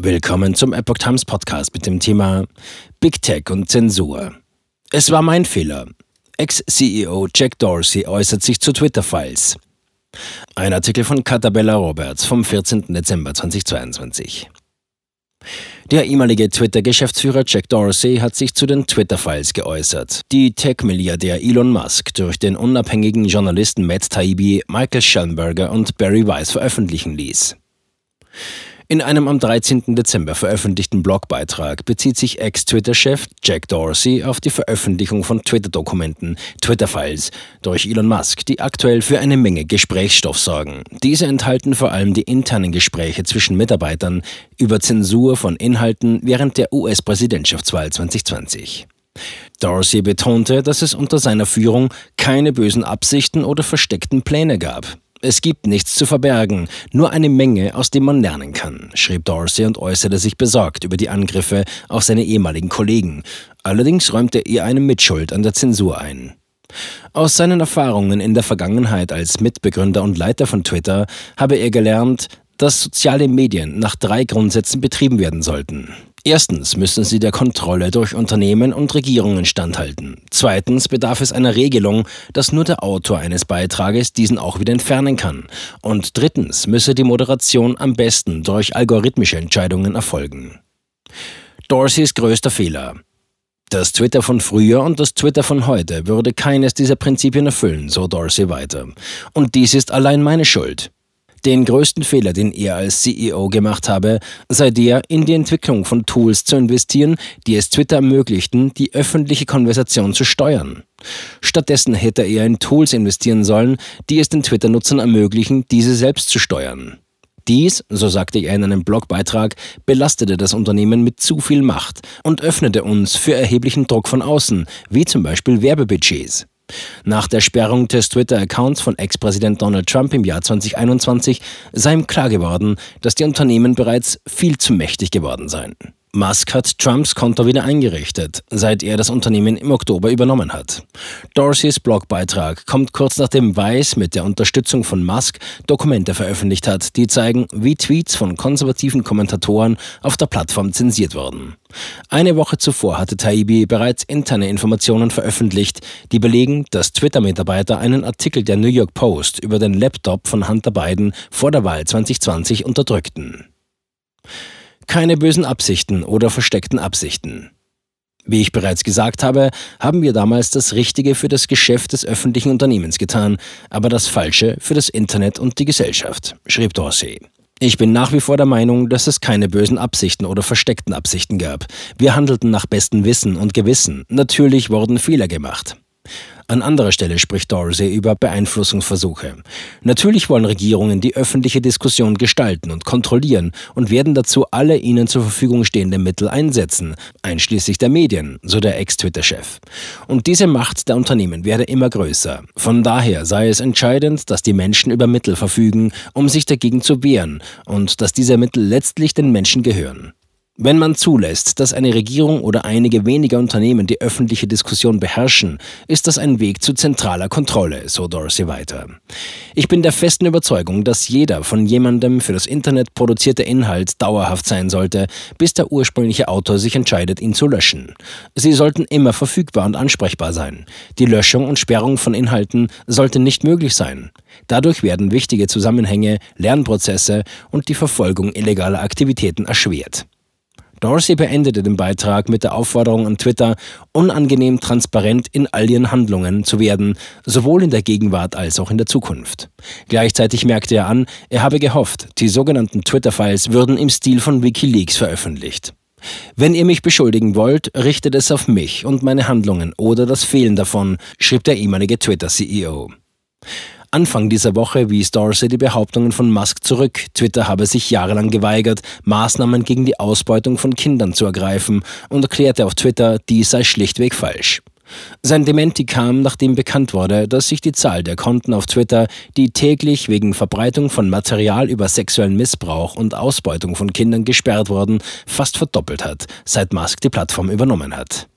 Willkommen zum Epoch Times Podcast mit dem Thema Big Tech und Zensur. Es war mein Fehler. Ex-CEO Jack Dorsey äußert sich zu Twitter-Files. Ein Artikel von Catabella Roberts vom 14. Dezember 2022. Der ehemalige Twitter-Geschäftsführer Jack Dorsey hat sich zu den Twitter-Files geäußert, die Tech-Milliardär Elon Musk durch den unabhängigen Journalisten Matt Taibbi, Michael Schellenberger und Barry Weiss veröffentlichen ließ. In einem am 13. Dezember veröffentlichten Blogbeitrag bezieht sich Ex-Twitter-Chef Jack Dorsey auf die Veröffentlichung von Twitter-Dokumenten, Twitter-Files, durch Elon Musk, die aktuell für eine Menge Gesprächsstoff sorgen. Diese enthalten vor allem die internen Gespräche zwischen Mitarbeitern über Zensur von Inhalten während der US-Präsidentschaftswahl 2020. Dorsey betonte, dass es unter seiner Führung keine bösen Absichten oder versteckten Pläne gab. Es gibt nichts zu verbergen, nur eine Menge, aus dem man lernen kann, schrieb Dorsey und äußerte sich besorgt über die Angriffe auf seine ehemaligen Kollegen. Allerdings räumte er eine Mitschuld an der Zensur ein. Aus seinen Erfahrungen in der Vergangenheit als Mitbegründer und Leiter von Twitter habe er gelernt, dass soziale Medien nach drei Grundsätzen betrieben werden sollten. Erstens müssen sie der Kontrolle durch Unternehmen und Regierungen standhalten. Zweitens bedarf es einer Regelung, dass nur der Autor eines Beitrages diesen auch wieder entfernen kann. Und drittens müsse die Moderation am besten durch algorithmische Entscheidungen erfolgen. Dorseys größter Fehler. Das Twitter von früher und das Twitter von heute würde keines dieser Prinzipien erfüllen, so Dorsey weiter. Und dies ist allein meine Schuld. Den größten Fehler, den er als CEO gemacht habe, sei der, in die Entwicklung von Tools zu investieren, die es Twitter ermöglichten, die öffentliche Konversation zu steuern. Stattdessen hätte er in Tools investieren sollen, die es den Twitter-Nutzern ermöglichen, diese selbst zu steuern. Dies, so sagte er in einem Blogbeitrag, belastete das Unternehmen mit zu viel Macht und öffnete uns für erheblichen Druck von außen, wie zum Beispiel Werbebudgets. Nach der Sperrung des Twitter-Accounts von Ex-Präsident Donald Trump im Jahr 2021 sei ihm klar geworden, dass die Unternehmen bereits viel zu mächtig geworden seien. Musk hat Trumps Konto wieder eingerichtet, seit er das Unternehmen im Oktober übernommen hat. Dorseys Blogbeitrag kommt kurz nachdem Weiss mit der Unterstützung von Musk Dokumente veröffentlicht hat, die zeigen, wie Tweets von konservativen Kommentatoren auf der Plattform zensiert wurden. Eine Woche zuvor hatte Taibbi bereits interne Informationen veröffentlicht, die belegen, dass Twitter-Mitarbeiter einen Artikel der New York Post über den Laptop von Hunter Biden vor der Wahl 2020 unterdrückten keine bösen Absichten oder versteckten Absichten. Wie ich bereits gesagt habe, haben wir damals das Richtige für das Geschäft des öffentlichen Unternehmens getan, aber das Falsche für das Internet und die Gesellschaft, schrieb Dorsey. Ich bin nach wie vor der Meinung, dass es keine bösen Absichten oder versteckten Absichten gab. Wir handelten nach bestem Wissen und Gewissen. Natürlich wurden Fehler gemacht. An anderer Stelle spricht Dorsey über Beeinflussungsversuche. Natürlich wollen Regierungen die öffentliche Diskussion gestalten und kontrollieren und werden dazu alle ihnen zur Verfügung stehenden Mittel einsetzen, einschließlich der Medien, so der Ex-Twitter-Chef. Und diese Macht der Unternehmen werde immer größer. Von daher sei es entscheidend, dass die Menschen über Mittel verfügen, um sich dagegen zu wehren und dass diese Mittel letztlich den Menschen gehören. Wenn man zulässt, dass eine Regierung oder einige wenige Unternehmen die öffentliche Diskussion beherrschen, ist das ein Weg zu zentraler Kontrolle, so Dorsey weiter. Ich bin der festen Überzeugung, dass jeder von jemandem für das Internet produzierte Inhalt dauerhaft sein sollte, bis der ursprüngliche Autor sich entscheidet, ihn zu löschen. Sie sollten immer verfügbar und ansprechbar sein. Die Löschung und Sperrung von Inhalten sollte nicht möglich sein. Dadurch werden wichtige Zusammenhänge, Lernprozesse und die Verfolgung illegaler Aktivitäten erschwert. Dorsey beendete den Beitrag mit der Aufforderung an Twitter, unangenehm transparent in all ihren Handlungen zu werden, sowohl in der Gegenwart als auch in der Zukunft. Gleichzeitig merkte er an, er habe gehofft, die sogenannten Twitter-Files würden im Stil von Wikileaks veröffentlicht. Wenn ihr mich beschuldigen wollt, richtet es auf mich und meine Handlungen oder das Fehlen davon, schrieb der ehemalige Twitter-CEO. Anfang dieser Woche wies Dorsey die Behauptungen von Musk zurück. Twitter habe sich jahrelang geweigert, Maßnahmen gegen die Ausbeutung von Kindern zu ergreifen und erklärte auf Twitter, dies sei schlichtweg falsch. Sein Dementi kam, nachdem bekannt wurde, dass sich die Zahl der Konten auf Twitter, die täglich wegen Verbreitung von Material über sexuellen Missbrauch und Ausbeutung von Kindern gesperrt wurden, fast verdoppelt hat, seit Musk die Plattform übernommen hat.